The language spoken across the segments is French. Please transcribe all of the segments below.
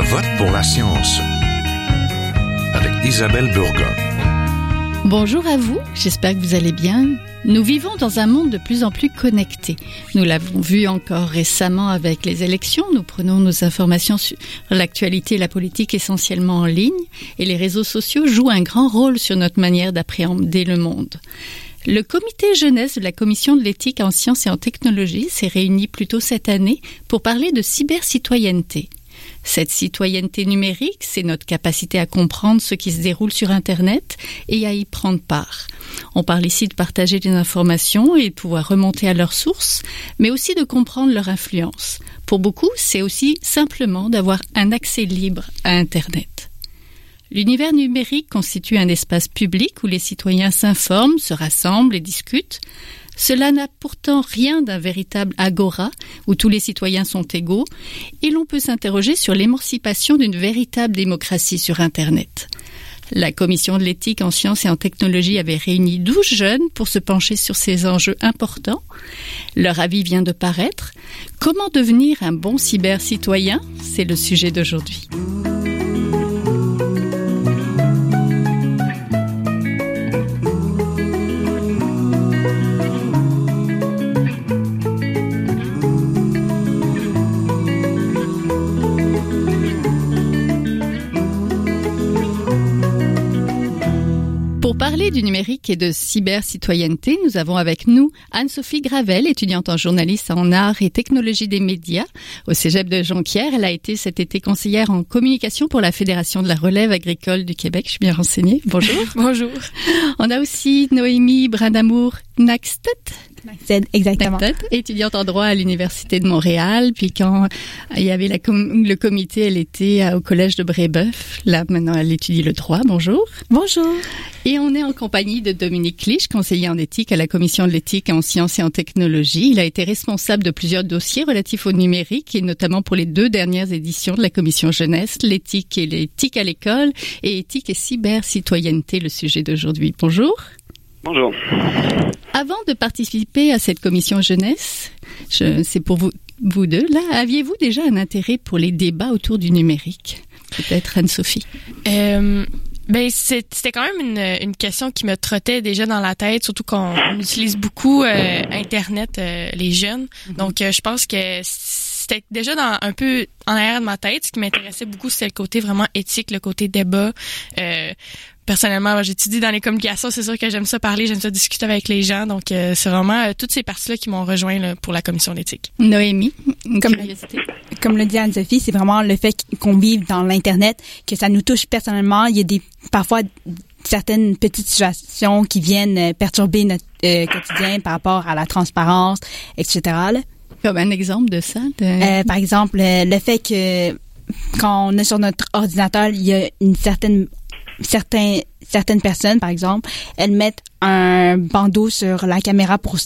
Je vote pour la science avec Isabelle Burgon. Bonjour à vous, j'espère que vous allez bien. Nous vivons dans un monde de plus en plus connecté. Nous l'avons vu encore récemment avec les élections. Nous prenons nos informations sur l'actualité et la politique essentiellement en ligne et les réseaux sociaux jouent un grand rôle sur notre manière d'appréhender le monde. Le comité jeunesse de la Commission de l'éthique en sciences et en technologie s'est réuni plus tôt cette année pour parler de cybercitoyenneté. Cette citoyenneté numérique, c'est notre capacité à comprendre ce qui se déroule sur Internet et à y prendre part. On parle ici de partager des informations et de pouvoir remonter à leurs sources, mais aussi de comprendre leur influence. Pour beaucoup, c'est aussi simplement d'avoir un accès libre à Internet. L'univers numérique constitue un espace public où les citoyens s'informent, se rassemblent et discutent. Cela n'a pourtant rien d'un véritable agora où tous les citoyens sont égaux et l'on peut s'interroger sur l'émancipation d'une véritable démocratie sur Internet. La commission de l'éthique en sciences et en technologie avait réuni 12 jeunes pour se pencher sur ces enjeux importants. Leur avis vient de paraître. Comment devenir un bon cyber-citoyen? C'est le sujet d'aujourd'hui. Parler du numérique et de cyber-citoyenneté, nous avons avec nous Anne-Sophie Gravel, étudiante en journaliste en art et technologie des médias au Cégep de Jonquière. Elle a été cet été conseillère en communication pour la Fédération de la relève agricole du Québec. Je suis bien renseignée. Bonjour. Bonjour. On a aussi Noémie Brindamour Naxtet. Exactement. étudiante en droit à l'Université de Montréal. Puis quand il y avait la le comité, elle était au collège de Brébeuf. Là, maintenant, elle étudie le droit. Bonjour. Bonjour. Et on est en compagnie de Dominique Clich, conseiller en éthique à la Commission de l'éthique en sciences et en technologie. Il a été responsable de plusieurs dossiers relatifs au numérique et notamment pour les deux dernières éditions de la Commission jeunesse, l'éthique et l'éthique à l'école et éthique et cyber-citoyenneté, le sujet d'aujourd'hui. Bonjour. Bonjour. Avant de participer à cette commission jeunesse, c'est pour vous, vous deux, là, aviez-vous déjà un intérêt pour les débats autour du numérique? Peut-être Anne-Sophie. Euh, ben c'était quand même une, une, question qui me trottait déjà dans la tête, surtout qu'on utilise beaucoup euh, Internet, euh, les jeunes. Mm-hmm. Donc, euh, je pense que c'était déjà dans un peu en arrière de ma tête. Ce qui m'intéressait beaucoup, c'était le côté vraiment éthique, le côté débat personnellement, j'étudie dans les communications, c'est sûr que j'aime ça parler, j'aime ça discuter avec les gens. Donc, euh, c'est vraiment euh, toutes ces parties-là qui m'ont rejoint pour la commission d'éthique. Noémie, comme, comme le dit Anne-Sophie, c'est vraiment le fait qu'on vive dans l'Internet, que ça nous touche personnellement. Il y a des parfois certaines petites situations qui viennent euh, perturber notre quotidien par rapport à la transparence, etc. Comme un exemple de ça? par exemple, le fait que quand on est sur notre ordinateur, il y a une certaine certains, certaines personnes, par exemple, elles mettent un bandeau sur la caméra pour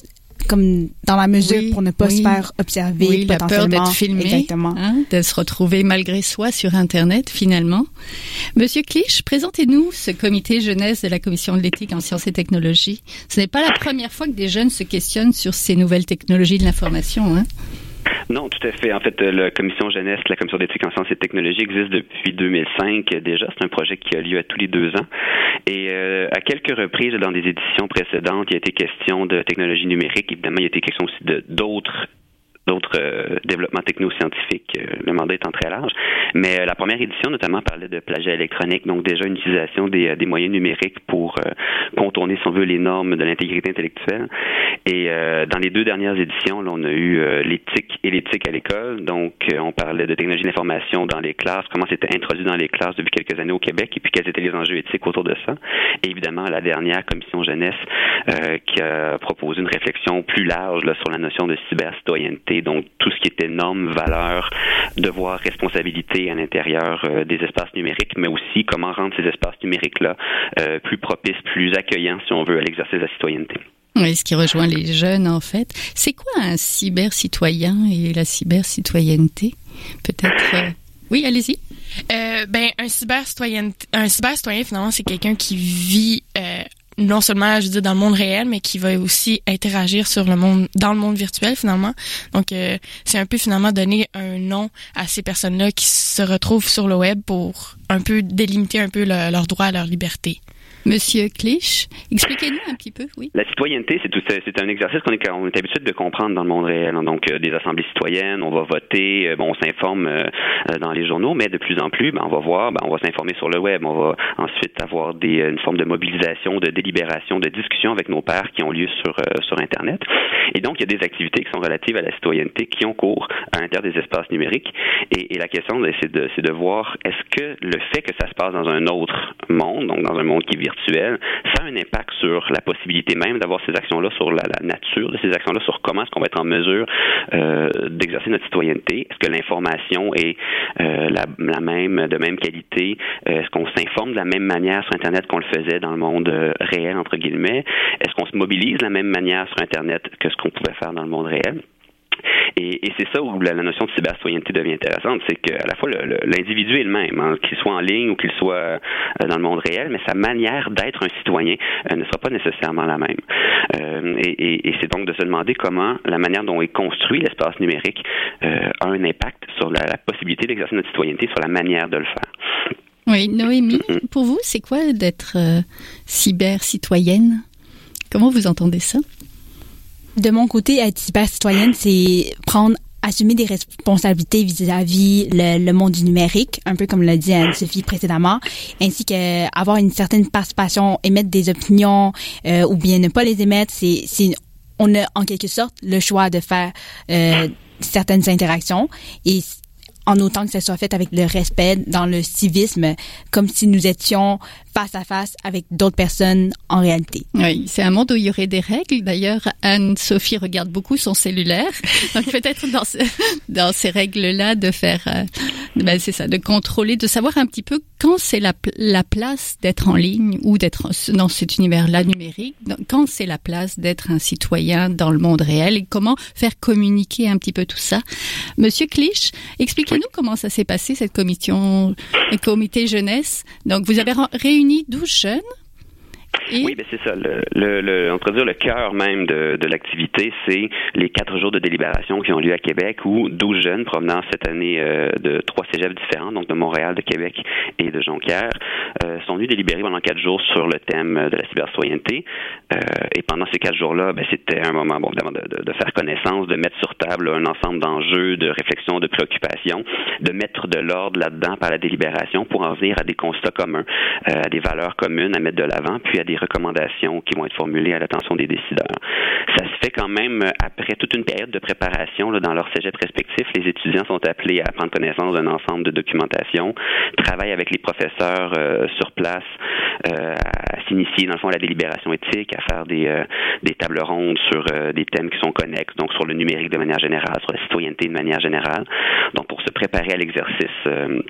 comme dans la mesure pour ne pas se faire observer oui, la peur d'être filmé, exactement. Hein, de se retrouver malgré soi sur Internet finalement. Monsieur Clich, présentez-nous ce comité jeunesse de la Commission de l'éthique en sciences et technologies. Ce n'est pas la première fois que des jeunes se questionnent sur ces nouvelles technologies de l'information. Hein? Non, tout à fait. En fait, la commission jeunesse, la commission d'éthique en sciences et technologies existe depuis 2005 déjà. C'est un projet qui a lieu à tous les deux ans. Et euh, à quelques reprises dans des éditions précédentes, il y a été question de technologie numérique. Évidemment, il y a été question aussi de d'autres d'autres euh, développements technoscientifiques. Euh, le mandat étant très large. Mais euh, la première édition, notamment, parlait de plagiat électronique, donc déjà une utilisation des, des moyens numériques pour contourner, si on veut, les normes de l'intégrité intellectuelle. Et dans les deux dernières éditions, là, on a eu l'éthique et l'éthique à l'école. Donc, on parlait de technologie d'information dans les classes, comment c'était introduit dans les classes depuis quelques années au Québec, et puis quels étaient les enjeux éthiques autour de ça. Évidemment, la dernière commission jeunesse qui a proposé une réflexion plus large sur la notion de cybercitoyenneté donc tout ce qui était normes, valeurs, devoirs, responsabilités à l'intérieur euh, des espaces numériques, mais aussi comment rendre ces espaces numériques-là euh, plus propices, plus accueillants, si on veut, à l'exercice de la citoyenneté. Oui, ce qui rejoint les jeunes, en fait. C'est quoi un cyber-citoyen et la cyber-citoyenneté? Peut-être. Euh, oui, allez-y. Ben, un cyber-citoyen, un cyber-citoyen, finalement, c'est quelqu'un qui vit non seulement, je veux dans le monde réel, mais qui va aussi interagir sur le monde, dans le monde virtuel finalement. Donc, euh, c'est un peu finalement donner un nom à ces personnes-là qui se retrouvent sur le web pour un peu délimiter un peu leurs droits à leur liberté. Monsieur Clich, expliquez-nous un petit peu, oui. La citoyenneté, c'est un exercice qu'on est, est habitué de comprendre dans le monde réel. Hein. Donc, euh, des assemblées citoyennes, on va voter, euh, on s'informe euh, dans les journaux, mais de plus en plus, ben, on va voir, ben, on va s'informer sur le web, on va ensuite avoir une forme de mobilisation, de délibération, de discussion avec nos pairs qui ont lieu sur Internet. Et donc, il y a des activités qui sont relatives à la citoyenneté qui ont cours à l'intérieur des espaces numériques. Et, la question, ben, c'est de, voir est-ce que le fait que ça se passe dans un autre monde, donc dans un monde qui vit ça a un impact sur la possibilité même d'avoir ces actions-là, sur la, nature de ces actions-là, sur comment est-ce qu'on va être en mesure euh, d'exercer notre citoyenneté. Est-ce que l'information est euh, la, même, de même qualité? Euh, est-ce qu'on s'informe de la même manière sur Internet qu'on le faisait dans le monde réel, entre guillemets? Est-ce qu'on se mobilise de la même manière sur Internet que ce qu'on pouvait faire dans le monde réel? Et, et c'est ça où la, notion de cyber-citoyenneté devient intéressante, c'est qu'à la fois l'individu est le même, hein, qu'il soit en ligne ou qu'il soit euh, dans le monde réel, mais sa manière d'être un citoyen euh, ne sera pas nécessairement la même. Euh, et, et c'est donc de se demander comment la manière dont est construit l'espace numérique a un impact sur la, la possibilité d'exercer notre citoyenneté, sur la manière de le faire. Oui, Noémie, mm-hmm. pour vous, c'est quoi d'être cyber-citoyenne? Comment vous entendez ça? De mon côté, être super citoyenne, c'est prendre assumer des responsabilités vis-à-vis le, monde du numérique, un peu comme l'a dit Anne-Sophie précédemment, ainsi qu'avoir une certaine participation, émettre des opinions euh, ou bien ne pas les émettre. C'est, on a en quelque sorte le choix de faire euh, certaines interactions en autant que ça soit fait avec le respect, dans le civisme, comme si nous étions face à face avec d'autres personnes en réalité. Oui, c'est un monde où il y aurait des règles. D'ailleurs, Anne-Sophie regarde beaucoup son cellulaire. Donc peut-être dans, dans ces règles-là de faire, euh, ben c'est ça, de contrôler, de savoir un petit peu quand c'est la, la place d'être en ligne ou d'être dans cet univers-là numérique, quand c'est la place d'être un citoyen dans le monde réel et comment faire communiquer un petit peu tout ça. Monsieur Clich, expliquez-nous comment ça s'est passé cette commission, comité jeunesse. Donc vous avez réuni réunit 12 jeunes oui, ben c'est ça. Le, le, on pourrait dire le cœur même de, de l'activité, c'est les quatre jours de délibération qui ont lieu à Québec où 12 jeunes provenant cette année euh, de trois cégeps différents, donc de Montréal, de Québec et de Jonquière, euh, sont venus délibérer pendant quatre jours sur le thème de la cybercitoyenneté. Euh, et pendant ces quatre jours-là, ben, c'était un moment bon, de, de, de, faire connaissance, de mettre sur table un ensemble d'enjeux, de réflexions, de préoccupations, de mettre de l'ordre là-dedans par la délibération pour en venir à des constats communs, à des valeurs communes à mettre de l'avant, puis à des recommandations qui vont être formulées à l'attention des décideurs. Ça se fait quand même après toute une période de préparation dans leur cégep respectif. Les étudiants sont appelés à prendre connaissance d'un ensemble de documentation, travaillent avec les professeurs euh, sur place, euh, à s'initier dans le fond à la délibération éthique, à faire des, euh, des tables rondes sur des thèmes qui sont connexes, donc sur le numérique de manière générale, sur la citoyenneté de manière générale. Donc pour se préparer à l'exercice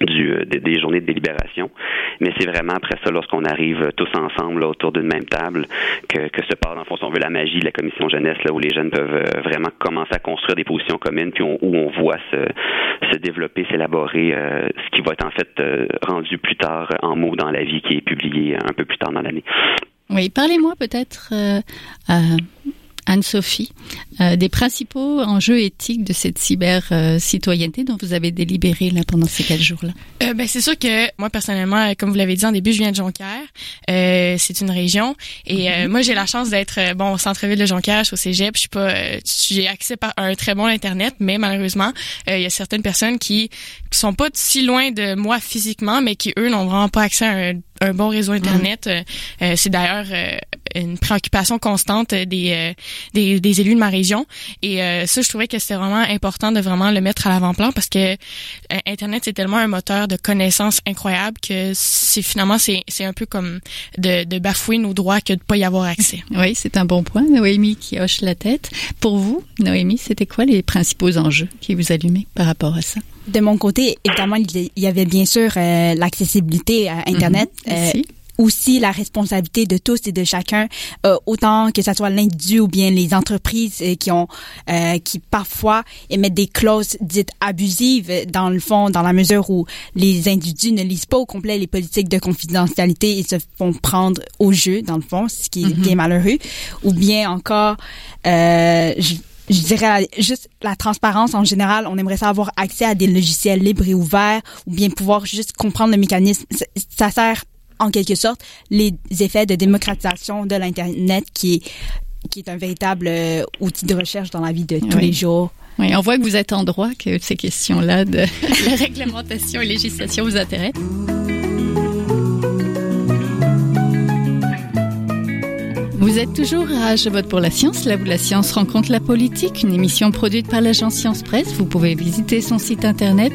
du, euh, des, journées de délibération. Mais c'est vraiment après ça, lorsqu'on arrive tous ensemble autour d'une même table, que, que se passe, en fond, si on veut, la magie de la commission jeunesse, là, où les jeunes peuvent euh, vraiment commencer à construire des positions communes, puis où on voit se, se développer, s'élaborer euh, ce qui va être en fait rendu plus tard en mots dans la vie, qui est publié un peu plus tard dans l'année. Oui, parlez-moi peut-être Anne-Sophie, euh, des principaux enjeux éthiques de cette cyber-citoyenneté dont vous avez délibéré là, pendant ces quatre jours-là? Euh, ben, c'est sûr que moi, personnellement, comme vous l'avez dit en début, je viens de Jonquière. Euh, c'est une région. Et mm-hmm. moi, j'ai la chance d'être bon au centre-ville de Jonquière, au cégep. Je suis pas, j'ai accès à un très bon Internet, mais malheureusement, il y a certaines personnes qui, qui sont pas si loin de moi physiquement, mais qui, eux, n'ont vraiment pas accès à un un bon réseau internet. Mm. Euh, c'est d'ailleurs euh, une préoccupation constante des, euh, des, des élus de ma région. Et ça, je trouvais que c'était vraiment important de vraiment le mettre à l'avant-plan parce que internet c'est tellement un moteur de connaissances incroyable que c'est finalement c'est c'est un peu comme de, de bafouer nos droits que de pas y avoir accès. Oui, c'est un bon point. Noémie qui hoche la tête. Pour vous, Noémie, c'était quoi les principaux enjeux qui vous allumaient par rapport à ça? De mon côté, évidemment, il y avait bien sûr l'accessibilité à Internet. Mhm. Aussi la responsabilité de tous et de chacun, euh, autant que ce soit l'individu ou bien les entreprises euh, qui ont, euh, qui parfois émettent des clauses dites abusives dans le fond, dans la mesure où les individus ne lisent pas au complet les politiques de confidentialité et se font prendre au jeu dans le fond, ce qui est bien malheureux, ou bien encore, euh, je, je dirais juste la transparence en général. On aimerait ça avoir accès à des logiciels libres et ouverts ou bien pouvoir juste comprendre le mécanisme. Ça, ça sert en quelque sorte les effets de démocratisation de l'internet qui est qui est un véritable euh, outil de recherche dans la vie de tous Oui. les jours. Oui, on voit que vous êtes en droit, que ces questions-là de la réglementation et législation vous intéressent. Vous êtes toujours à Je vote pour la science, là où la science rencontre la politique, une émission produite par l'agence Science Presse. Vous pouvez visiter son site internet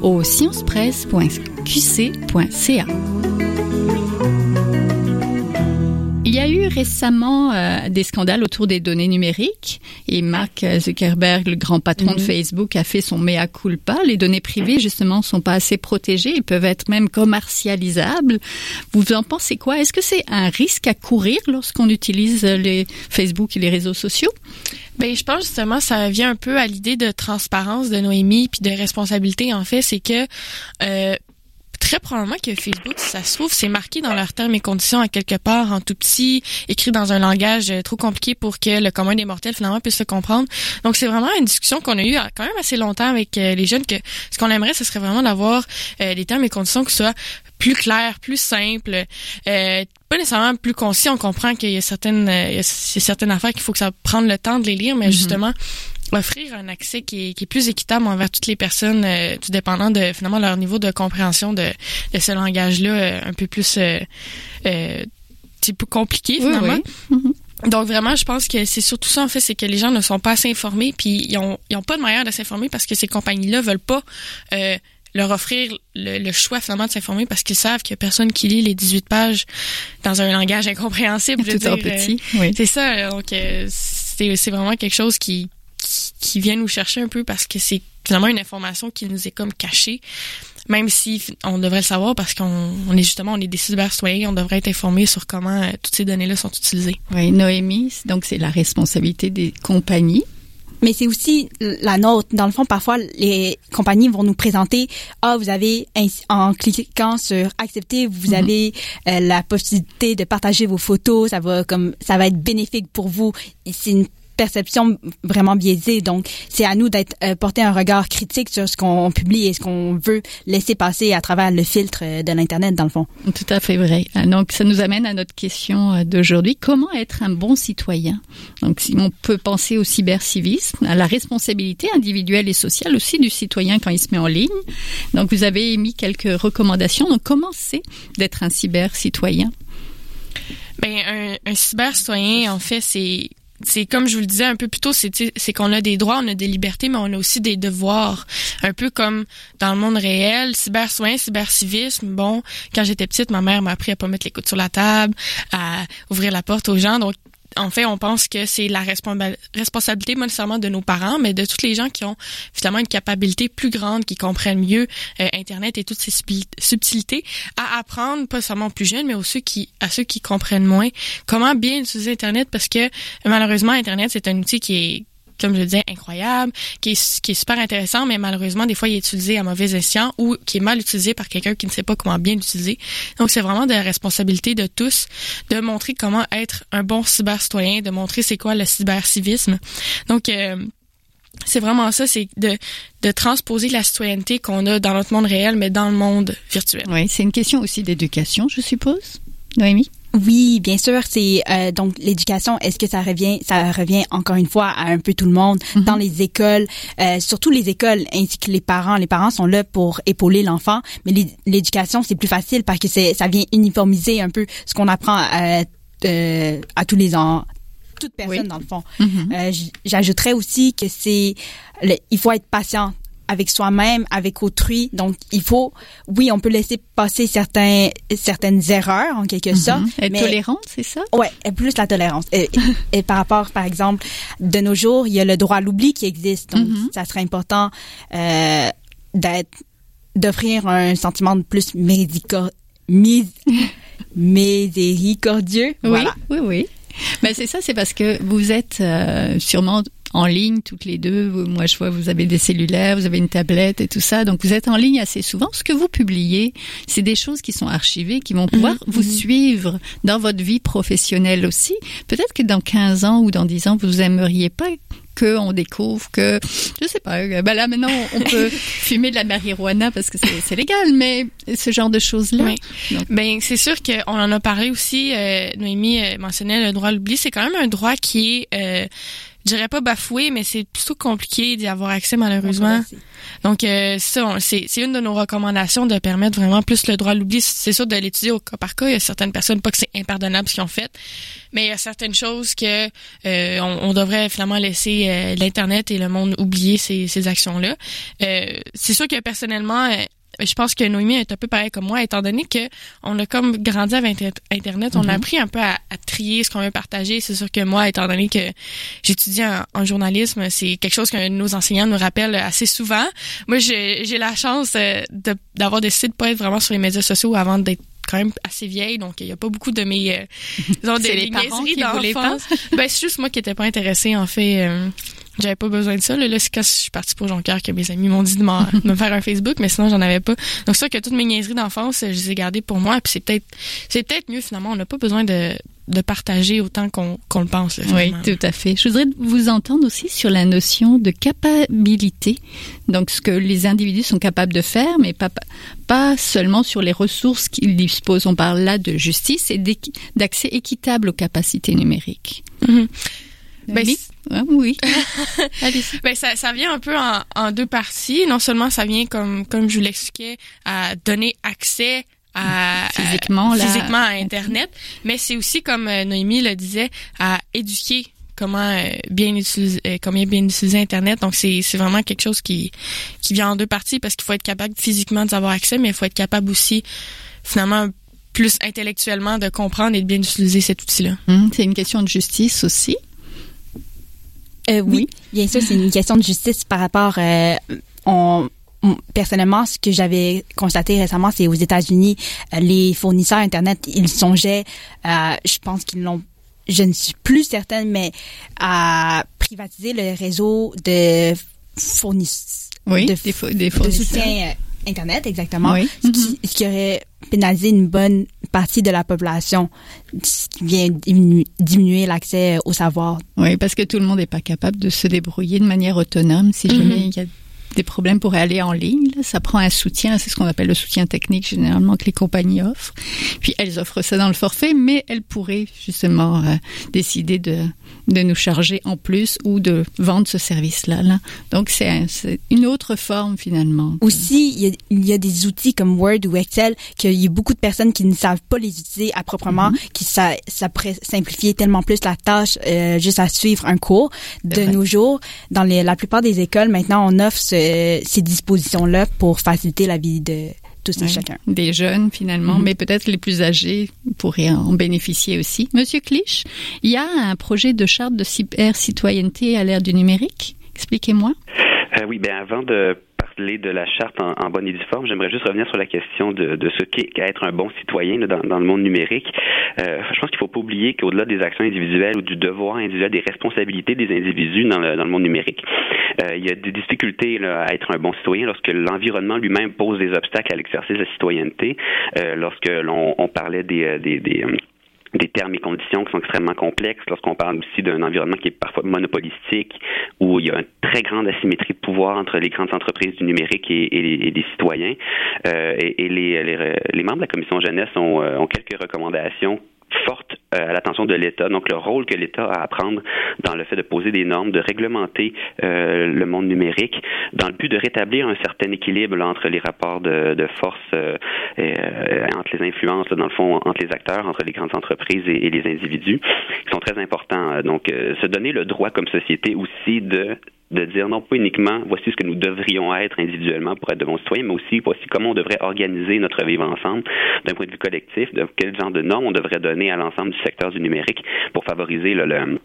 au sciencepresse.qc.ca. Récemment euh, des scandales autour des données numériques. Et Mark Zuckerberg, le grand patron de Facebook, a fait son mea culpa. Les données privées, justement, sont pas assez protégées. Et peuvent être même commercialisables. Vous en pensez quoi? Est-ce que c'est un risque à courir lorsqu'on utilise les Facebook et les réseaux sociaux? Ben, je pense justement ça vient un peu à l'idée de transparence de Noémie puis de responsabilité en fait, c'est que euh, très probablement que Facebook, si ça se trouve, c'est marqué dans leurs termes et conditions à quelque part en tout petit, écrit dans un langage euh, trop compliqué pour que le commun des mortels finalement puisse le comprendre. Donc c'est vraiment une discussion qu'on a eue quand même assez longtemps avec euh, les jeunes que ce qu'on aimerait, ce serait vraiment d'avoir euh, des termes et conditions qui soient plus clairs, plus simples, euh, pas nécessairement plus concis. On comprend qu'il y a certaines, euh, il y a certaines affaires qu'il faut que ça prenne le temps de les lire, mais justement offrir un accès qui est, qui est plus équitable envers toutes les personnes, euh, tout dépendant de finalement leur niveau de compréhension de, de ce langage-là, euh, un peu plus euh, euh, compliqué finalement. Donc vraiment, je pense que c'est surtout ça en fait, c'est que les gens ne sont pas assez informés, puis ils ont ils ont pas de manière de s'informer parce que ces compagnies-là veulent pas euh, leur offrir le, le choix finalement de s'informer parce qu'ils savent qu'il y a personne qui lit les 18 pages dans un langage incompréhensible. je veux Tout en euh, petit, oui. c'est ça. Donc euh, c'est c'est vraiment quelque chose qui, qui qui vient nous chercher un peu parce que c'est finalement une information qui nous est comme cachée, même si on devrait le savoir parce qu'on on est justement on est des cybercitoyens, on devrait être informés sur comment euh, toutes ces données-là sont utilisées. Oui, Noémie, donc c'est la responsabilité des compagnies. Mais c'est aussi la nôtre. Dans le fond, parfois, les compagnies vont nous présenter, ah, vous avez, en cliquant sur accepter, vous avez euh, la possibilité de partager vos photos. Ça va comme, ça va être bénéfique pour vous. C'est une perception vraiment biaisée. Donc, c'est à nous d'être euh, porter un regard critique sur ce qu'on publie et ce qu'on veut laisser passer à travers le filtre euh, de l'internet, dans le fond. Tout à fait vrai. Ah, Donc, ça nous amène à notre question euh, d'aujourd'hui. Comment être un bon citoyen? Donc, si on peut penser au cybercivisme, à la responsabilité individuelle et sociale aussi du citoyen quand il se met en ligne. Donc, vous avez émis quelques recommandations. Donc, comment c'est d'être un cyber-citoyen? Ben un, un cyber-citoyen, en fait, c'est c'est comme je vous le disais un peu plus tôt, c'est qu'on a des droits, on a des libertés, mais on a aussi des devoirs. Un peu comme dans le monde réel, cyber-soin, cyber-civisme. Bon, quand j'étais petite, ma mère m'a appris à pas mettre les coudes sur la table, à ouvrir la porte aux gens. En fait, on pense que c'est la responsa- responsabilité, pas nécessairement de nos parents, mais de tous les gens qui ont finalement une capacité plus grande, qui comprennent mieux euh, Internet et toutes ses subtil- subtilités, à apprendre, pas seulement aux plus jeunes, mais aussi à ceux qui comprennent moins, comment bien utiliser Internet, parce que malheureusement, Internet, c'est un outil qui est comme je disais, incroyable, qui est, super intéressant, mais malheureusement, des fois, il est utilisé à mauvais escient ou qui est mal utilisé par quelqu'un qui ne sait pas comment bien l'utiliser. Donc, c'est vraiment de la responsabilité de tous de montrer comment être un bon cyber-citoyen, de montrer c'est quoi le cyber-civisme. Donc, euh, c'est vraiment ça, c'est de transposer la citoyenneté qu'on a dans notre monde réel, mais dans le monde virtuel. Oui, c'est une question aussi d'éducation, je suppose? Noémie? Oui, bien sûr, c'est euh, donc l'éducation. Est-ce que ça revient, ça revient encore une fois à un peu tout le monde dans les écoles, euh, surtout les écoles ainsi que les parents. Les parents sont là pour épauler l'enfant, mais l'é- l'éducation c'est plus facile parce que c'est ça vient uniformiser un peu ce qu'on apprend à, euh, à tous les ans toute personne Oui. dans le fond. Euh, j- J'ajouterais aussi que c'est il faut être patient avec soi-même, avec autrui. Donc, il faut, oui, on peut laisser passer certains, certaines erreurs, en quelque sorte. Être mais- tolérante, c'est ça? Ouais, et plus la tolérance. Et, et par rapport, par exemple, de nos jours, il y a le droit à l'oubli qui existe. Donc, ça serait important euh, d'être, d'offrir un sentiment de plus médico, mis, miséricordieux. Oui, Voilà. oui, oui. Ben, c'est ça, c'est parce que vous êtes euh, sûrement en ligne toutes les deux. Vous- Moi, je vois, vous avez des cellulaires, vous avez une tablette et tout ça. Donc, vous êtes en ligne assez souvent. Ce que vous publiez, c'est des choses qui sont archivées, qui vont pouvoir vous suivre dans votre vie professionnelle aussi. Peut-être que dans 15 ans ou dans 10 ans, vous aimeriez pas que on découvre que, je sais pas, ben là maintenant on peut fumer de la marijuana parce que c'est légal, mais ce genre de choses-là. Oui. Donc- Ben c'est sûr qu'on en a parlé aussi. Euh, Noémie euh, mentionnait le droit à l'oubli. C'est quand même un droit qui est, euh, je dirais pas bafoué, mais c'est plutôt compliqué d'y avoir accès malheureusement. Donc euh, ça, c'est une de nos recommandations de permettre vraiment plus le droit à l'oubli. C'est sûr de l'étudier au cas par cas. Il y a certaines personnes pas que c'est impardonnable ce qu'ils ont fait, mais il y a certaines choses que euh, on, on devrait finalement laisser euh, l'internet et le monde oublier ces, ces actions-là. Euh, c'est sûr que personnellement. Je pense que Noémie est un peu pareil comme moi, étant donné que on a comme grandi avec Inter- Internet, on a appris un peu à, à trier ce qu'on veut partager. C'est sûr que moi, étant donné que j'étudie en, en journalisme, c'est quelque chose que nos enseignants nous rappellent assez souvent. Moi, j'ai la chance euh, d'avoir décidé de pas être vraiment sur les médias sociaux avant d'être quand même assez vieille, donc il y a pas beaucoup de mes euh, disons, C'est des, les parents qui d'enfance. ben c'est juste moi qui étais pas intéressée en fait. euh, j'avais pas besoin de ça. Là, là c'est quand je suis partie pour Jonquière que mes amis m'ont dit de, me faire un Facebook, mais sinon j'en avais pas. Donc c'est sûr que toutes mes niaiseries d'enfance, je les ai gardées pour moi. Puis c'est peut-être c'est peut-être mieux finalement. On n'a pas besoin de, de partager autant qu'on qu'on le pense. là, Oui, tout à fait. Je voudrais vous entendre aussi sur la notion de capacité. Donc, ce que les individus sont capables de faire, mais pas, pas seulement sur les ressources qu'ils disposent. On parle là de justice et d'accès équitable aux capacités numériques. Mhm. Ben, Oui, Ah, oui. Allez. Ben ça, ça vient un peu en, en deux parties. Non seulement ça vient comme comme je vous l'expliquais à donner accès à Physiquement, à, là. physiquement à internet, mais c'est aussi comme euh, Noémie le disait à éduquer comment euh, bien utiliser euh, comment bien utiliser internet. Donc c'est c'est vraiment quelque chose qui qui vient en deux parties parce qu'il faut être capable physiquement d'y avoir accès, mais il faut être capable aussi finalement plus intellectuellement de comprendre et de bien utiliser cet outil-là. Hum, C'est une question de justice aussi. Euh, oui, bien sûr, c'est une question de justice par rapport. Euh, on, on- personnellement, ce que j'avais constaté récemment, c'est aux États-Unis, euh, les fournisseurs Internet, ils songeaient, euh, je pense qu'ils l'ont, je ne suis plus certaine, mais à privatiser le réseau de fournisseurs. Oui, de, des, fo- des de fournisseurs. soutien euh, Internet, exactement. Oui. Ce, qui, ce qui aurait pénalisé une bonne partie de la population, ce qui vient diminu- diminuer l'accès au savoir Oui, parce que tout le monde n'est pas capable de se débrouiller de manière autonome. Si jamais il y a des problèmes pour aller en ligne, là, ça prend un soutien, c'est ce qu'on appelle le soutien technique généralement que les compagnies offrent. Puis elles offrent ça dans le forfait, mais elles pourraient justement euh, décider de, de nous charger en plus ou de vendre ce service-là. Là. Donc c'est un- une autre forme finalement. Aussi, il y, a, il y a des outils comme Word ou Excel qu'il y a beaucoup de personnes qui ne savent pas les utiliser à proprement, qui ça, ça pourrait simplifier tellement plus la tâche euh, juste à suivre un cours. De nos jours, dans les, la plupart des écoles, maintenant, on offre ce- ces dispositions-là pour faciliter la vie de tous et Ouais, chacun. Des jeunes finalement, Mhm. mais peut-être les plus âgés pourraient en bénéficier aussi. Monsieur Clich, il y a un projet de charte de cyber-citoyenneté à l'ère du numérique? Expliquez-moi. Euh, oui, bien avant de de la charte en, bonne et due forme, j'aimerais juste revenir sur la question de, ce qu'est qu'être un bon citoyen dans, le monde numérique. Euh, je pense qu'il ne faut pas oublier qu'au-delà des actions individuelles ou du devoir individuel, des responsabilités des individus dans le, monde numérique, euh, il y a des difficultés à être un bon citoyen lorsque l'environnement lui-même pose des obstacles à l'exercice de la citoyenneté. Euh, lorsque l'on on parlait des, des termes et conditions qui sont extrêmement complexes, lorsqu'on parle aussi d'un environnement qui est parfois monopolistique, où il y a une très grande asymétrie de pouvoir entre les grandes entreprises du numérique et, et les, citoyens. Euh, et et les, les, les membres de la commission jeunesse ont, euh, ont quelques recommandations fortes euh, à l'attention de l'État. Donc, le rôle que l'État a à prendre dans le fait de poser des normes, de réglementer euh, le monde numérique, dans le but de rétablir un certain équilibre là, entre les rapports de, de force, euh, euh, entre les influences, là, dans le fond, entre les acteurs, entre les grandes entreprises et, et les individus, qui sont très importants. Donc, euh, se donner le droit comme société aussi de de dire non pas uniquement voici ce que nous devrions être individuellement pour être de bons citoyens, mais aussi voici comment on devrait organiser notre vivre ensemble d'un point de vue collectif, de quel genre de normes on devrait donner à l'ensemble du secteur du numérique pour favoriser le, le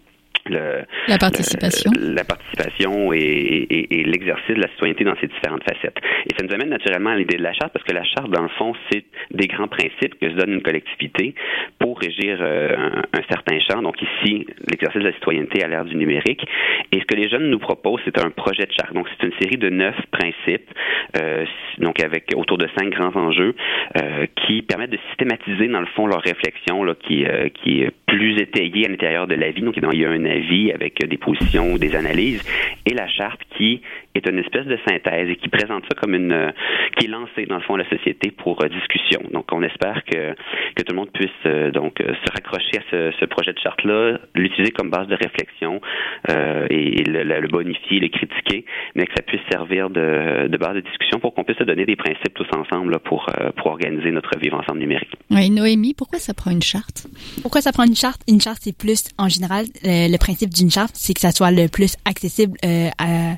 la participation, la participation et, l'exercice de la citoyenneté dans ses différentes facettes. Et ça nous amène naturellement à l'idée de la charte, parce que la charte, dans le fond, c'est des grands principes que se donne une collectivité pour régir euh, un, certain champ. Donc ici, l'exercice de la citoyenneté à l'ère du numérique. Et ce que les jeunes nous proposent, c'est un projet de charte. Donc c'est une série de neuf principes, euh, donc avec autour de cinq grands enjeux, euh, qui permettent de systématiser dans le fond leur réflexion, là, qui, qui est plus étayée à l'intérieur de la vie. Donc il y a un avis avec des positions, des analyses, et la charte qui est une espèce de synthèse et qui présente ça comme une, qui est lancée dans le fond de la société pour discussion. Donc on espère que que tout le monde puisse donc se raccrocher à ce, ce projet de charte-là, l'utiliser comme base de réflexion euh, et le, le, bonifier, le critiquer, mais que ça puisse servir de, de base de discussion pour qu'on puisse se donner des principes tous ensemble là, pour, euh, pour organiser notre vivre ensemble numérique. Oui, Noémie, pourquoi ça prend une charte? Pourquoi ça prend une charte? Une charte, c'est plus, en général, le, principe d'une charte, c'est que ça soit le plus accessible euh, à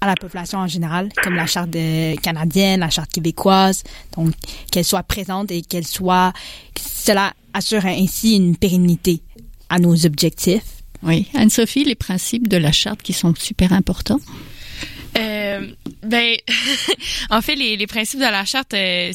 à la population en général, comme la charte canadienne, la charte québécoise, donc qu'elle soit présente et qu'elle soit, cela assure ainsi une pérennité à nos objectifs. Oui, Anne-Sophie, les principes de la charte qui sont super importants? Euh, ben, en fait, les, les, principes de la charte, euh,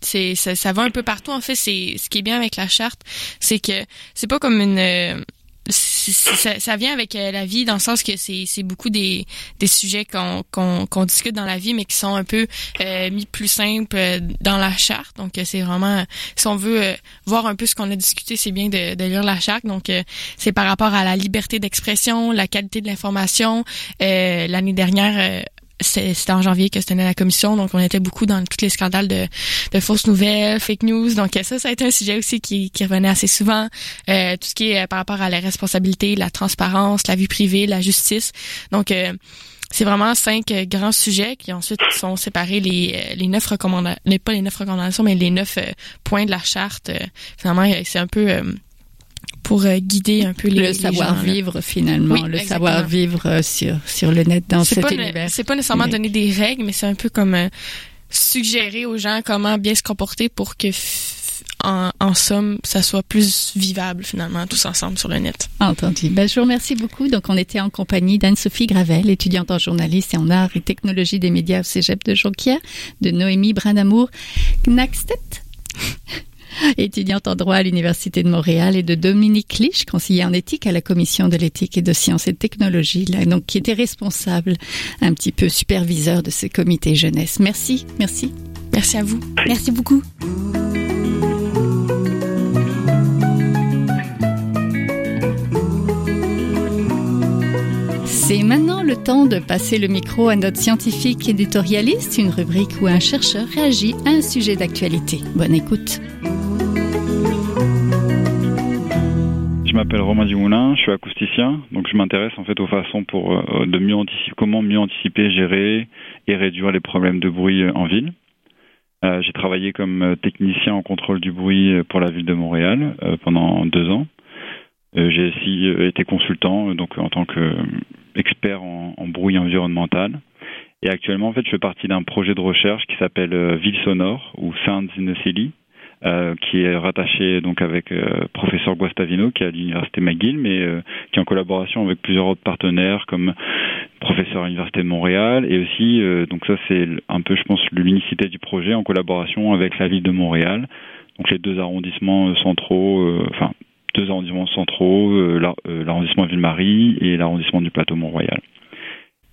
c'est ça, ça, va un peu partout. En fait, c'est ce qui est bien avec la charte, c'est que c'est pas comme une euh, ça, ça, vient avec euh, la vie dans le sens que c'est, c'est beaucoup des, des sujets qu'on, qu'on, qu'on discute dans la vie mais qui sont un peu euh, mis plus simples euh, dans la charte. Donc c'est vraiment si on veut voir un peu ce qu'on a discuté c'est bien de, de lire la charte. Donc c'est par rapport à la liberté d'expression la qualité de l'information. L'année dernière c'était en janvier que c'était la commission, donc on était beaucoup dans tous les scandales de, de, fausses nouvelles, fake news. Donc ça, ça a été un sujet aussi qui, qui revenait assez souvent. Euh, tout ce qui est euh, par rapport à la responsabilité, la transparence, la vie privée, la justice. Donc euh, c'est vraiment cinq grands sujets qui ensuite sont séparés les, les neuf recommandations, pas les neuf recommandations, mais les neuf points de la charte. finalement, c'est un peu pour euh, guider un peu les le savoir-vivre finalement, le savoir-vivre euh, sur sur le net dans cet univers. C'est pas nécessairement donner des règles, mais c'est un peu comme euh, suggérer aux gens comment bien se comporter pour que en, en, somme, ça soit plus vivable finalement, tous ensemble sur le net. Entendu. Ben, je vous remercie beaucoup. Donc, on était en compagnie d'Anne-Sophie Gravel, étudiante en journaliste et en art et technologie des médias au Cégep de Jonquière, de Noémie Brindamour Knackstedt étudiante en droit à l'Université de Montréal, et de Dominique Lich, conseiller en éthique à la Commission de l'éthique et de sciences et de technologie, là, donc qui était responsable, un petit peu superviseur de ce comité jeunesse. Merci, merci. Merci à vous. Merci beaucoup. C'est maintenant le temps de passer le micro à notre scientifique éditorialiste, une rubrique où un chercheur réagit à un sujet d'actualité. Bonne écoute. M'appelle Romain Dumoulin, je suis acousticien, donc je m'intéresse en fait aux façons pour euh, de mieux anticiper, comment mieux anticiper, gérer et réduire les problèmes de bruit euh, en ville. Euh, j'ai travaillé comme technicien en contrôle du bruit pour la ville de Montréal pendant deux ans. j'ai aussi été consultant, donc en tant qu'expert en, en, bruit environnemental. Et actuellement, en fait, je fais partie d'un projet de recherche qui s'appelle Ville sonore ou Sounds in the City, euh, qui est rattaché donc avec euh, professeur Guastavino qui est à l'université McGill, mais euh, qui est en collaboration avec plusieurs autres partenaires comme professeur à l'université de Montréal et aussi donc ça c'est un peu je pense l'unicité du projet en collaboration avec la ville de Montréal, donc les deux arrondissements centraux, enfin deux arrondissements centraux, l'arrondissement Ville-Marie et l'arrondissement du plateau Mont-Royal.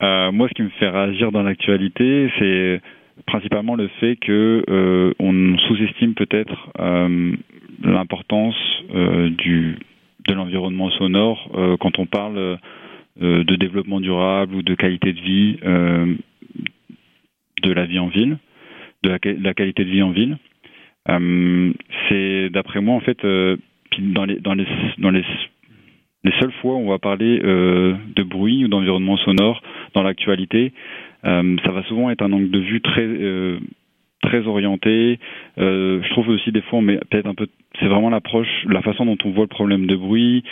moi, ce qui me fait réagir dans l'actualité, c'est principalement le fait que euh, on sous-estime peut-être euh, l'importance euh, du de l'environnement sonore quand on parle de développement durable ou de qualité de vie de la vie en ville, de la, qualité de vie en ville. c'est d'après moi en fait dans les dans les dans les les seules fois où on va parler de bruit ou d'environnement sonore dans l'actualité, euh, ça va souvent être un angle de vue très euh, très orienté. Euh, je trouve aussi des fois, mais peut-être un peu, c'est vraiment l'approche, la façon dont on voit le problème de bruit.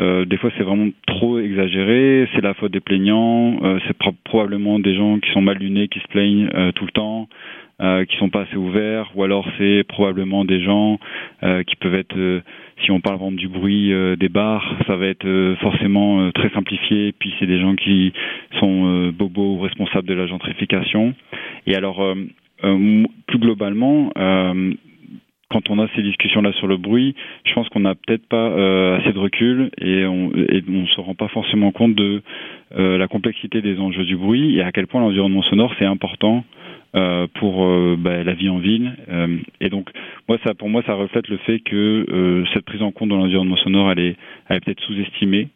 Euh, des fois, c'est vraiment trop exagéré. C'est la faute des plaignants. Euh, c'est probablement des gens qui sont mal lunés, qui se plaignent tout le temps, qui sont pas assez ouverts. Ou alors, c'est probablement des gens qui peuvent être si on parle du bruit des bars, ça va être forcément très simplifié. Puis c'est des gens qui sont bobos ou responsables de la gentrification. Et alors, plus globalement, quand on a ces discussions-là sur le bruit, je pense qu'on n'a peut-être pas euh, assez de recul et on ne se rend pas forcément compte de euh, la complexité des enjeux du bruit et à quel point l'environnement sonore c'est important euh, pour bah, la vie en ville. et donc, moi, ça, pour moi, ça reflète le fait que cette prise en compte de l'environnement sonore, elle est, elle est peut-être sous-estimée.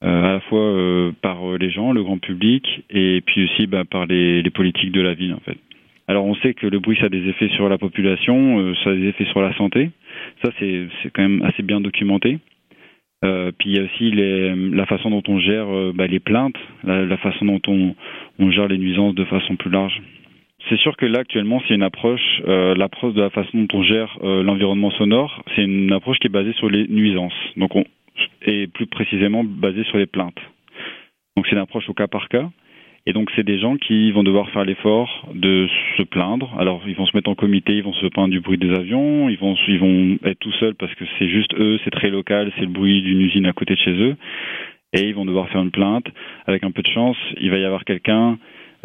à la fois par les gens, le grand public, et puis aussi bah, par les, politiques de la ville, en fait. Alors on sait que le bruit ça a des effets sur la population, euh, ça a des effets sur la santé. Ça c'est quand même assez bien documenté. Euh, puis il y a aussi les, la façon dont on gère euh, bah, les plaintes, la, façon dont on, on, gère les nuisances de façon plus large. C'est sûr que là actuellement c'est une approche, euh, l'approche de la façon dont on gère l'environnement sonore, c'est une approche qui est basée sur les nuisances. Donc on, et plus précisément basée sur les plaintes. Donc c'est une approche au cas par cas. Et donc c'est des gens qui vont devoir faire l'effort de se plaindre. Alors ils vont se mettre en comité, ils vont se plaindre du bruit des avions, ils vont ils vont être tout seuls parce que c'est juste eux, c'est très local, c'est le bruit d'une usine à côté de chez eux. Et ils vont devoir faire une plainte. Avec un peu de chance, il va y avoir quelqu'un, euh,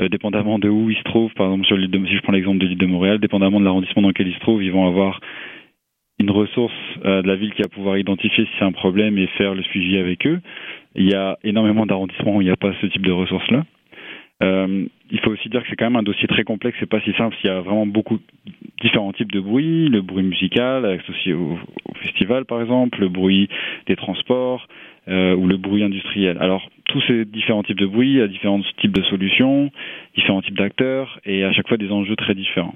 dépendamment de où il se trouve, par exemple sur l'île de, si je prends l'exemple de l'île de Montréal, dépendamment de l'arrondissement dans lequel il se trouve, ils vont avoir une ressource euh, de la ville qui va pouvoir identifier si c'est un problème et faire le suivi avec eux. Il y a énormément d'arrondissements où il n'y a pas ce type de ressources-là. Euh, il faut aussi dire que c'est quand même un dossier très complexe, c'est pas si simple. Il y a vraiment beaucoup différents types de bruit, le bruit musical associé au, au festival par exemple, le bruit des transports euh, ou le bruit industriel. Alors tous ces différents types de bruit, il y a différents types de solutions, différents types d'acteurs et à chaque fois des enjeux très différents.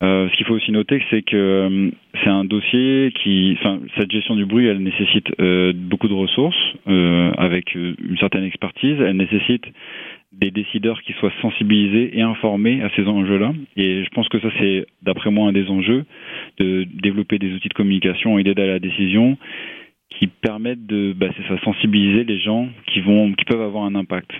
Euh, ce qu'il faut aussi noter, c'est que c'est un dossier qui, enfin, cette gestion du bruit, elle nécessite beaucoup de ressources, avec une certaine expertise. Elle nécessite des décideurs qui soient sensibilisés et informés à ces enjeux-là. Et je pense que ça, c'est d'après moi un des enjeux, de développer des outils de communication et d'aide à la décision qui permettent de bah, ça, sensibiliser les gens qui vont qui peuvent avoir un impact.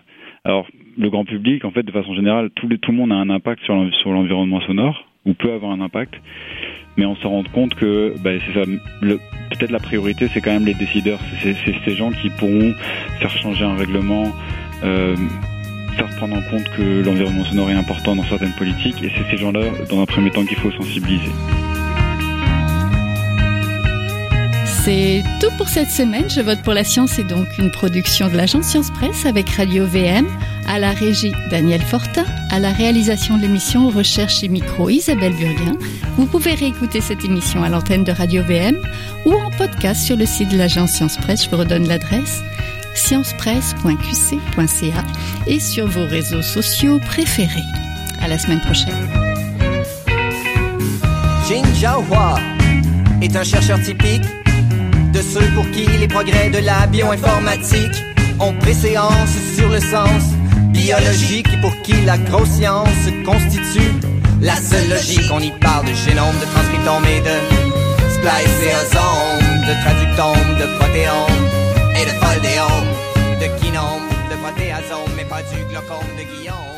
Alors le grand public, en fait, de façon générale, tout le, tout le monde a un impact sur l'environnement sonore ou peut avoir un impact, mais on se rend compte que bah, c'est ça. Peut-être la priorité, c'est quand même les décideurs. C'est ces gens qui pourront faire changer un règlement. Euh, prendre en compte que l'environnement sonore est important dans certaines politiques et c'est ces gens-là, dans un premier temps, qu'il faut sensibiliser. C'est tout pour cette semaine. Je vote pour la science est donc une production de l'agence Science Presse avec Radio VM, à la régie Daniel Fortin, à la réalisation de l'émission Recherche et Micro Isabelle Burguin. Vous pouvez réécouter cette émission à l'antenne de Radio VM ou en podcast sur le site de l'agence Science Presse. Je vous redonne l'adresse sciencepresse.qc.ca et sur vos réseaux sociaux préférés. À la semaine prochaine. Jin Jiahua est un chercheur typique de ceux pour qui les progrès de la bioinformatique ont préséance sur le sens biologique et pour qui la grosse science constitue la seule logique. On y parle de génome, de transcriptome et de spliceosome, de traductome, de protéome et de foldéome, de kinome, de protéasome, mais pas du glaucome de Guillaume.